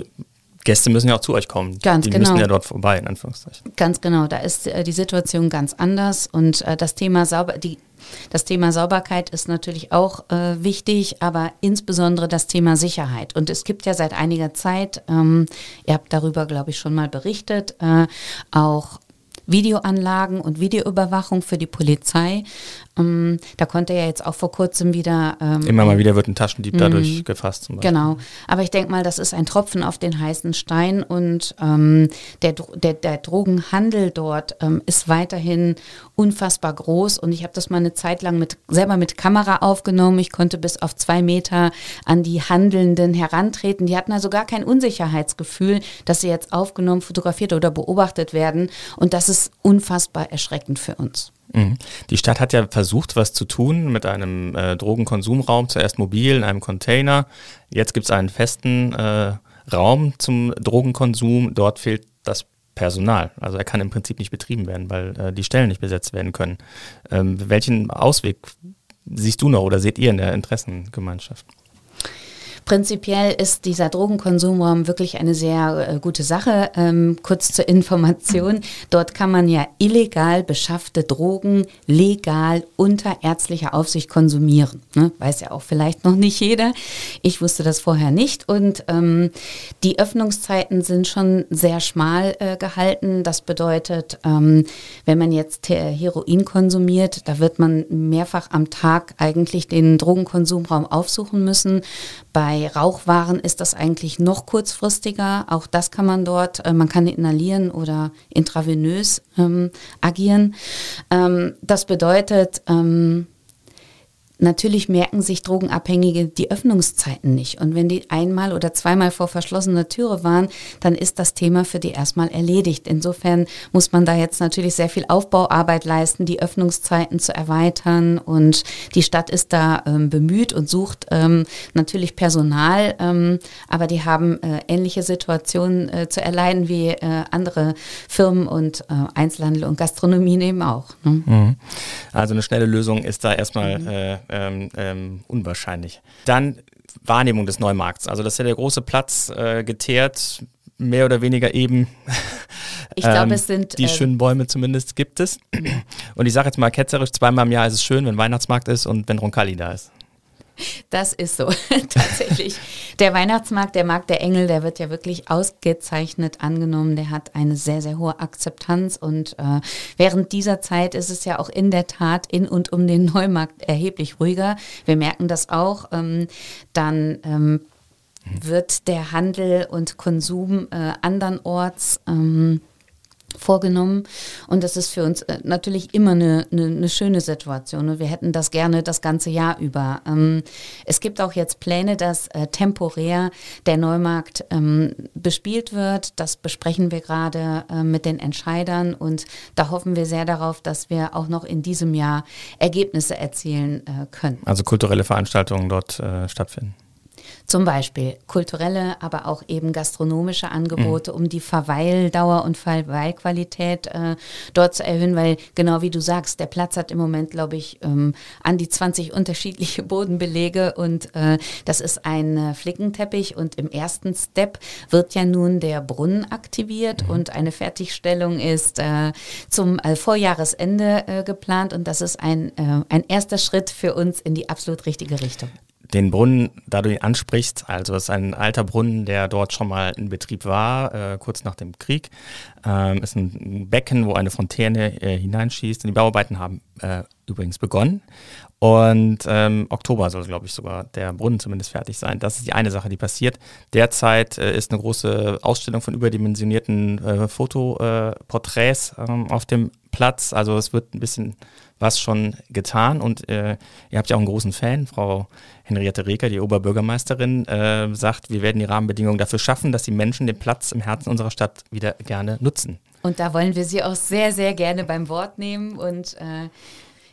Gäste müssen ja auch zu euch kommen. Ganz die genau. müssen ja dort vorbei, in Anführungszeichen. Ganz genau, da ist äh, die Situation ganz anders und äh, das Thema sauber, die das Thema Sauberkeit ist natürlich auch äh, wichtig, aber insbesondere das Thema Sicherheit. Und es gibt ja seit einiger Zeit, ähm, ihr habt darüber, glaube ich, schon mal berichtet, äh, auch Videoanlagen und Videoüberwachung für die Polizei. Ähm, da konnte ja jetzt auch vor kurzem wieder. Ähm, Immer mal wieder wird ein Taschendieb dadurch mhm. gefasst. Zum Genau. Aber ich denke mal, das ist ein Tropfen auf den heißen Stein und ähm, der, der, der Drogenhandel dort ähm, ist weiterhin unfassbar groß und ich habe das mal eine Zeit lang mit, selber mit Kamera aufgenommen. Ich konnte bis auf zwei Meter an die Handelnden herantreten. Die hatten also gar kein Unsicherheitsgefühl, dass sie jetzt aufgenommen, fotografiert oder beobachtet werden und das ist unfassbar erschreckend für uns. Mhm. Die Stadt hat ja versucht, was zu tun mit einem äh, Drogenkonsumraum, zuerst mobil in einem Container. Jetzt gibt es einen festen äh, Raum zum Drogenkonsum. Dort fehlt das Personal. Also er kann im Prinzip nicht betrieben werden, weil äh, die Stellen nicht besetzt werden können. Ähm, welchen Ausweg siehst du noch oder seht ihr in der Interessengemeinschaft? Prinzipiell ist dieser Drogenkonsumraum wirklich eine sehr äh, gute Sache. Ähm, kurz zur Information. Dort kann man ja illegal beschaffte Drogen legal unter ärztlicher Aufsicht konsumieren. Ne? Weiß ja auch vielleicht noch nicht jeder. Ich wusste das vorher nicht. Und ähm, die Öffnungszeiten sind schon sehr schmal äh, gehalten. Das bedeutet, ähm, wenn man jetzt Heroin konsumiert, da wird man mehrfach am Tag eigentlich den Drogenkonsumraum aufsuchen müssen. Bei Rauchwaren ist das eigentlich noch kurzfristiger. Auch das kann man dort, äh, man kann inhalieren oder intravenös ähm, agieren. Ähm, das bedeutet, ähm, Natürlich merken sich Drogenabhängige die Öffnungszeiten nicht. Und wenn die einmal oder zweimal vor verschlossener Türe waren, dann ist das Thema für die erstmal erledigt. Insofern muss man da jetzt natürlich sehr viel Aufbauarbeit leisten, die Öffnungszeiten zu erweitern. Und die Stadt ist da ähm, bemüht und sucht ähm, natürlich Personal. Ähm, aber die haben äh, ähnliche Situationen äh, zu erleiden wie äh, andere Firmen und äh, Einzelhandel und Gastronomie eben auch. Ne? Mhm. Also eine schnelle Lösung ist da erstmal mhm äh, ähm, ähm, unwahrscheinlich. Dann Wahrnehmung des Neumarkts. Also das ist ja der große Platz äh, geteert, mehr oder weniger eben. Ich glaube, es sind. Die äh, schönen Bäume zumindest gibt es. Und ich sage jetzt mal ketzerisch, zweimal im Jahr ist es schön, wenn Weihnachtsmarkt ist und wenn Roncalli da ist. Das ist so, tatsächlich. Der Weihnachtsmarkt, der Markt der Engel, der wird ja wirklich ausgezeichnet angenommen. Der hat eine sehr, sehr hohe Akzeptanz und äh, während dieser Zeit ist es ja auch in der Tat in und um den Neumarkt erheblich ruhiger. Wir merken das auch. Ähm, dann ähm, wird der Handel und Konsum äh, andernorts ähm, vorgenommen. Und das ist für uns äh, natürlich immer eine, eine, eine, schöne Situation. Und wir hätten das gerne das ganze Jahr über. Ähm, es gibt auch jetzt Pläne, dass äh, temporär der Neumarkt ähm, bespielt wird. Das besprechen wir gerade äh, mit den Entscheidern. Und da hoffen wir sehr darauf, dass wir auch noch in diesem Jahr Ergebnisse erzielen äh, können. Also kulturelle Veranstaltungen dort äh, stattfinden. Zum Beispiel kulturelle, aber auch eben gastronomische Angebote, mhm. um die Verweildauer und Verweilqualität äh, dort zu erhöhen, weil genau wie du sagst, der Platz hat im Moment, glaube ich, ähm, an die 20 unterschiedliche Bodenbelege und äh, das ist ein äh, Flickenteppich und im ersten Step wird ja nun der Brunnen aktiviert mhm. und eine Fertigstellung ist äh, zum äh, Vorjahresende äh, geplant und das ist ein, ein erster Schritt für uns in die absolut richtige Richtung den Brunnen, da du ihn ansprichst, also es ist ein alter Brunnen, der dort schon mal in Betrieb war, äh, kurz nach dem Krieg. Ähm, ist ein Becken, wo eine Fontäne äh, hineinschießt. Und die Bauarbeiten haben äh, übrigens begonnen. Und ähm, Oktober soll, glaube ich, sogar der Brunnen zumindest fertig sein. Das ist die eine Sache, die passiert. Derzeit äh, ist eine große Ausstellung von überdimensionierten äh, Fotoporträts ähm, auf dem Platz. Also es wird ein bisschen was schon getan und äh, ihr habt ja auch einen großen Fan, Frau Henriette Reker, die Oberbürgermeisterin, äh, sagt, wir werden die Rahmenbedingungen dafür schaffen, dass die Menschen den Platz im Herzen unserer Stadt wieder gerne nutzen. Und da wollen wir Sie auch sehr, sehr gerne beim Wort nehmen und äh,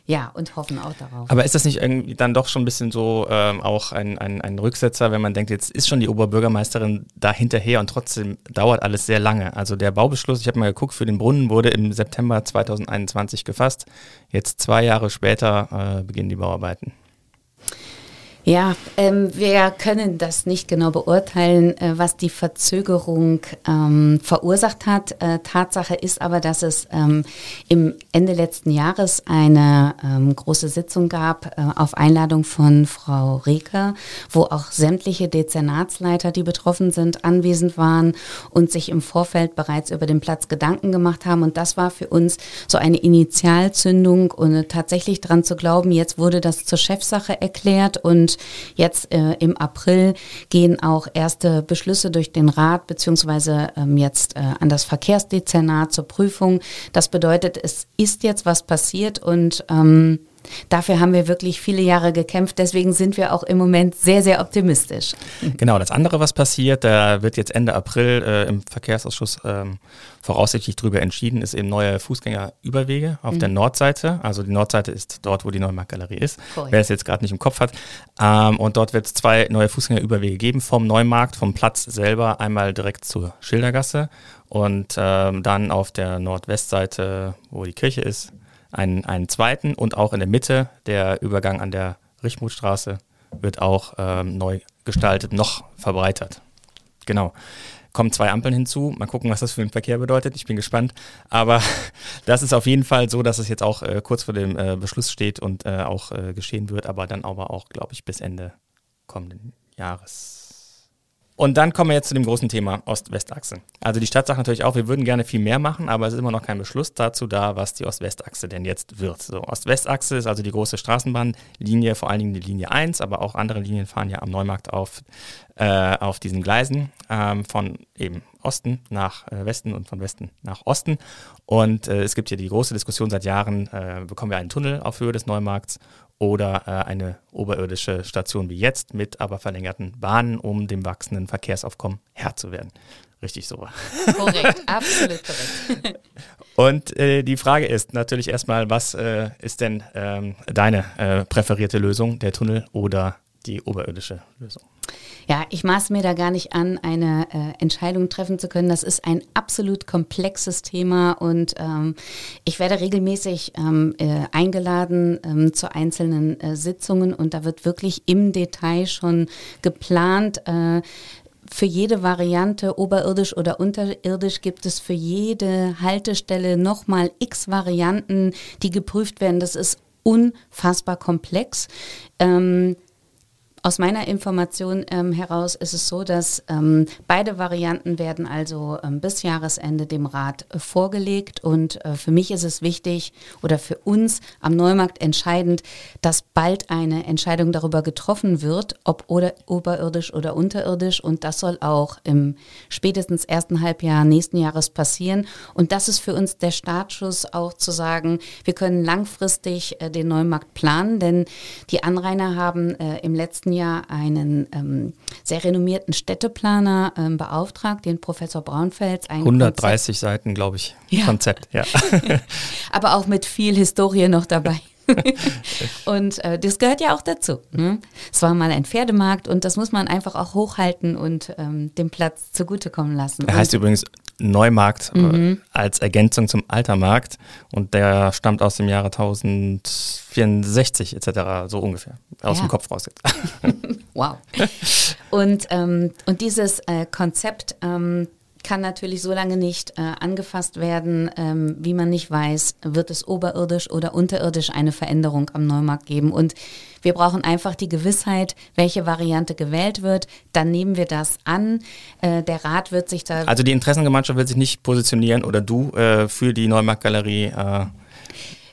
ja, und hoffen auch darauf. Aber ist das nicht irgendwie dann doch schon ein bisschen so ähm, auch ein, ein, ein Rücksetzer, wenn man denkt, jetzt ist schon die Oberbürgermeisterin da hinterher und trotzdem dauert alles sehr lange. Also der Baubeschluss, ich habe mal geguckt, für den Brunnen wurde im September 2021 gefasst. Jetzt zwei Jahre später äh, beginnen die Bauarbeiten. Ja, ähm, wir können das nicht genau beurteilen, äh, was die Verzögerung ähm, verursacht hat. Äh, Tatsache ist aber, dass es ähm, im Ende letzten Jahres eine ähm, große Sitzung gab äh, auf Einladung von Frau Reker, wo auch sämtliche Dezernatsleiter, die betroffen sind, anwesend waren und sich im Vorfeld bereits über den Platz Gedanken gemacht haben. Und das war für uns so eine Initialzündung und tatsächlich daran zu glauben, jetzt wurde das zur Chefsache erklärt und jetzt äh, im April gehen auch erste Beschlüsse durch den Rat beziehungsweise ähm, jetzt äh, an das Verkehrsdezernat zur Prüfung. Das bedeutet, es ist jetzt was passiert und ähm, Dafür haben wir wirklich viele Jahre gekämpft. Deswegen sind wir auch im Moment sehr, sehr optimistisch. Genau, das andere, was passiert, da wird jetzt Ende April äh, im Verkehrsausschuss ähm, voraussichtlich darüber entschieden, ist eben neue Fußgängerüberwege auf mhm. der Nordseite. Also die Nordseite ist dort, wo die Neumarktgalerie ist. Cool. Wer es jetzt gerade nicht im Kopf hat. Ähm, und dort wird es zwei neue Fußgängerüberwege geben vom Neumarkt, vom Platz selber einmal direkt zur Schildergasse und ähm, dann auf der Nordwestseite, wo die Kirche ist, einen, einen zweiten und auch in der Mitte der Übergang an der Richmutstraße wird auch ähm, neu gestaltet, noch verbreitert. Genau kommen zwei Ampeln hinzu. Mal gucken, was das für den Verkehr bedeutet. Ich bin gespannt. Aber das ist auf jeden Fall so, dass es jetzt auch äh, kurz vor dem äh, Beschluss steht und äh, auch äh, geschehen wird, aber dann aber auch, glaube ich, bis Ende kommenden Jahres. Und dann kommen wir jetzt zu dem großen Thema Ost-West-Achse. Also die Stadt sagt natürlich auch, wir würden gerne viel mehr machen, aber es ist immer noch kein Beschluss dazu da, was die Ost-West-Achse denn jetzt wird. So, Ost-West-Achse ist also die große Straßenbahnlinie, vor allen Dingen die Linie 1, aber auch andere Linien fahren ja am Neumarkt auf, äh, auf diesen Gleisen ähm, von eben Osten nach äh, Westen und von Westen nach Osten. Und äh, es gibt hier die große Diskussion seit Jahren, äh, bekommen wir einen Tunnel auf Höhe des Neumarkts oder äh, eine oberirdische Station wie jetzt mit aber verlängerten Bahnen, um dem wachsenden Verkehrsaufkommen Herr zu werden. Richtig so. Korrekt, absolut korrekt. Und äh, die Frage ist natürlich erstmal, was äh, ist denn ähm, deine äh, präferierte Lösung, der Tunnel oder die oberirdische Lösung? Ja, ich maße mir da gar nicht an, eine äh, Entscheidung treffen zu können. Das ist ein absolut komplexes Thema und ähm, ich werde regelmäßig ähm, äh, eingeladen ähm, zu einzelnen äh, Sitzungen und da wird wirklich im Detail schon geplant, äh, für jede Variante, oberirdisch oder unterirdisch, gibt es für jede Haltestelle nochmal x Varianten, die geprüft werden. Das ist unfassbar komplex. Ähm, aus meiner Information ähm, heraus ist es so, dass ähm, beide Varianten werden also ähm, bis Jahresende dem Rat äh, vorgelegt. Und äh, für mich ist es wichtig oder für uns am Neumarkt entscheidend, dass bald eine Entscheidung darüber getroffen wird, ob oder, oberirdisch oder unterirdisch. Und das soll auch im spätestens ersten Halbjahr nächsten Jahres passieren. Und das ist für uns der Startschuss auch zu sagen, wir können langfristig äh, den Neumarkt planen, denn die Anrainer haben äh, im letzten Jahr einen ähm, sehr renommierten Städteplaner ähm, beauftragt, den Professor Braunfels. 130 Konzept. Seiten, glaube ich, ja. Konzept, ja. Aber auch mit viel Historie noch dabei. und äh, das gehört ja auch dazu. Ne? Es war mal ein Pferdemarkt und das muss man einfach auch hochhalten und ähm, dem Platz zugutekommen lassen. Er heißt übrigens Neumarkt mhm. als Ergänzung zum Altermarkt und der stammt aus dem Jahre 1064 etc., so ungefähr, aus ja. dem Kopf raus wow. Und, ähm, und dieses äh, Konzept ähm, kann natürlich so lange nicht äh, angefasst werden, ähm, wie man nicht weiß, wird es oberirdisch oder unterirdisch eine Veränderung am Neumarkt geben. Und wir brauchen einfach die Gewissheit, welche Variante gewählt wird. Dann nehmen wir das an. Äh, der Rat wird sich da. Also die Interessengemeinschaft wird sich nicht positionieren oder du äh, für die Neumarktgalerie. Äh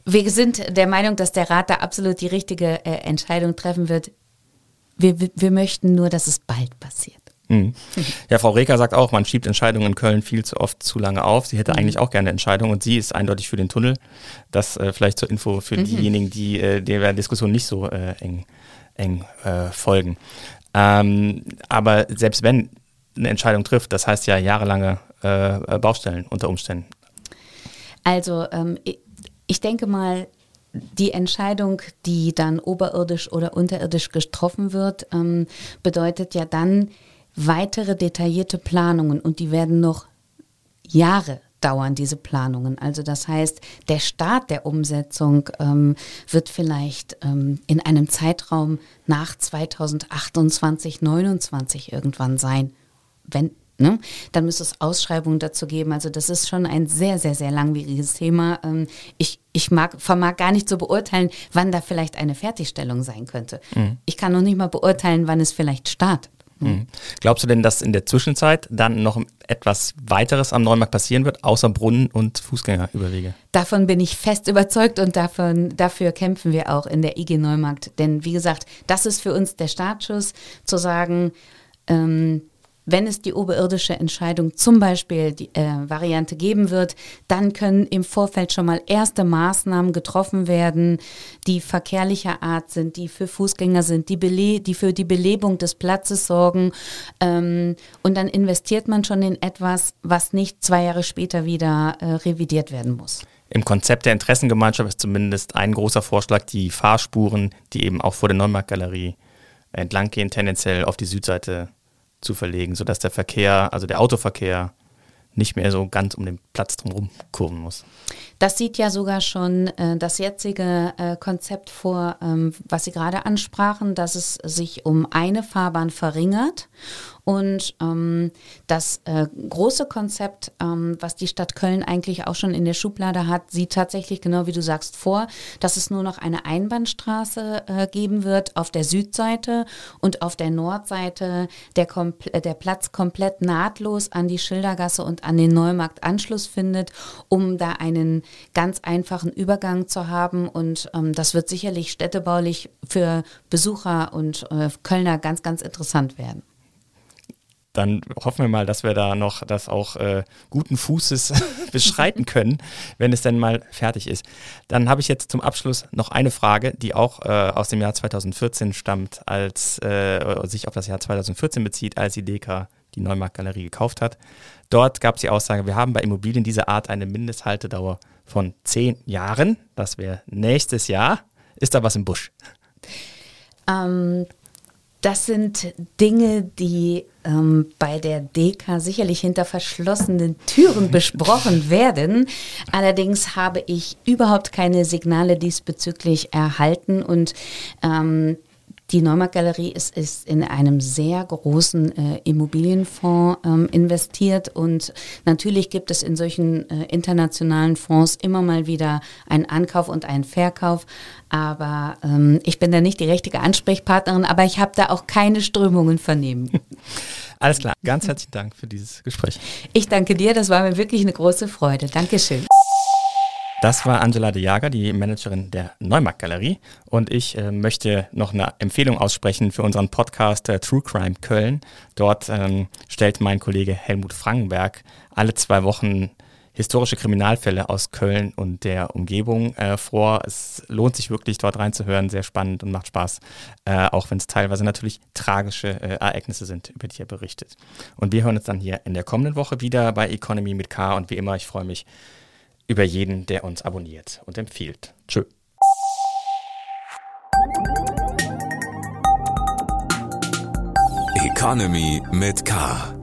wir sind der Meinung, dass der Rat da absolut die richtige äh, Entscheidung treffen wird. Wir, wir möchten nur, dass es bald passiert. Mhm. Ja, Frau Reker sagt auch, man schiebt Entscheidungen in Köln viel zu oft zu lange auf. Sie hätte mhm. eigentlich auch gerne Entscheidungen und sie ist eindeutig für den Tunnel. Das äh, vielleicht zur Info für mhm. diejenigen, die äh, der Diskussion nicht so äh, eng, eng äh, folgen. Ähm, aber selbst wenn eine Entscheidung trifft, das heißt ja jahrelange äh, Baustellen unter Umständen. Also ähm, ich denke mal, die Entscheidung, die dann oberirdisch oder unterirdisch getroffen wird, ähm, bedeutet ja dann, weitere detaillierte Planungen und die werden noch Jahre dauern diese Planungen. Also das heißt, der Start der Umsetzung ähm, wird vielleicht ähm, in einem Zeitraum nach 2028, 29 irgendwann sein. Wenn, ne? Dann müsste es Ausschreibungen dazu geben. Also das ist schon ein sehr, sehr, sehr langwieriges Thema. Ähm, ich ich mag, vermag gar nicht zu beurteilen, wann da vielleicht eine Fertigstellung sein könnte. Mhm. Ich kann noch nicht mal beurteilen, wann es vielleicht startet. Mhm. Glaubst du denn, dass in der Zwischenzeit dann noch etwas weiteres am Neumarkt passieren wird, außer Brunnen und Fußgängerüberwege? Davon bin ich fest überzeugt und davon, dafür kämpfen wir auch in der IG Neumarkt. Denn wie gesagt, das ist für uns der Startschuss, zu sagen, ähm, wenn es die oberirdische Entscheidung zum Beispiel die äh, Variante geben wird, dann können im Vorfeld schon mal erste Maßnahmen getroffen werden, die verkehrlicher Art sind, die für Fußgänger sind, die, bele die für die Belebung des Platzes sorgen. Ähm, und dann investiert man schon in etwas, was nicht zwei Jahre später wieder äh, revidiert werden muss. Im Konzept der Interessengemeinschaft ist zumindest ein großer Vorschlag, die Fahrspuren, die eben auch vor der Neumarktgalerie entlanggehen, tendenziell auf die Südseite zu verlegen, sodass der Verkehr, also der Autoverkehr, nicht mehr so ganz um den Platz drumherum kurven muss. Das sieht ja sogar schon äh, das jetzige äh, Konzept vor, ähm, was Sie gerade ansprachen, dass es sich um eine Fahrbahn verringert und ähm, das äh, große Konzept, ähm, was die Stadt Köln eigentlich auch schon in der Schublade hat, sieht tatsächlich genau wie du sagst vor, dass es nur noch eine Einbahnstraße äh, geben wird auf der Südseite und auf der Nordseite der, Kompl der Platz komplett nahtlos an die Schildergasse und an den Neumarkt Anschluss findet, um da einen ganz einfachen Übergang zu haben. Und ähm, das wird sicherlich städtebaulich für Besucher und äh, Kölner ganz, ganz interessant werden dann hoffen wir mal, dass wir da noch das auch äh, guten Fußes beschreiten können, wenn es denn mal fertig ist. Dann habe ich jetzt zum Abschluss noch eine Frage, die auch äh, aus dem Jahr 2014 stammt, als äh, sich auf das Jahr 2014 bezieht, als die DK die Neumarkt Galerie gekauft hat. Dort gab es die Aussage, wir haben bei Immobilien dieser Art eine Mindesthaltedauer von zehn Jahren. Das wäre nächstes Jahr. Ist da was im Busch? Ähm, das sind Dinge, die ähm, bei der DK sicherlich hinter verschlossenen Türen besprochen werden. Allerdings habe ich überhaupt keine Signale diesbezüglich erhalten und ähm, die Neumarkt Galerie ist, ist in einem sehr großen äh, Immobilienfonds ähm, investiert und natürlich gibt es in solchen äh, internationalen Fonds immer mal wieder einen Ankauf und einen Verkauf. Aber ähm, ich bin da nicht die richtige Ansprechpartnerin, aber ich habe da auch keine Strömungen vernehmen. Alles klar, ganz herzlichen Dank für dieses Gespräch. Ich danke dir, das war mir wirklich eine große Freude. Dankeschön. Das war Angela de Jager, die Managerin der Neumarkt Galerie. Und ich äh, möchte noch eine Empfehlung aussprechen für unseren Podcast äh, True Crime Köln. Dort ähm, stellt mein Kollege Helmut Frankenberg alle zwei Wochen historische Kriminalfälle aus Köln und der Umgebung äh, vor. Es lohnt sich wirklich, dort reinzuhören. Sehr spannend und macht Spaß, äh, auch wenn es teilweise natürlich tragische äh, Ereignisse sind, über die er berichtet. Und wir hören uns dann hier in der kommenden Woche wieder bei Economy mit K. Und wie immer, ich freue mich über jeden, der uns abonniert und empfiehlt. Tschö. Economy mit K.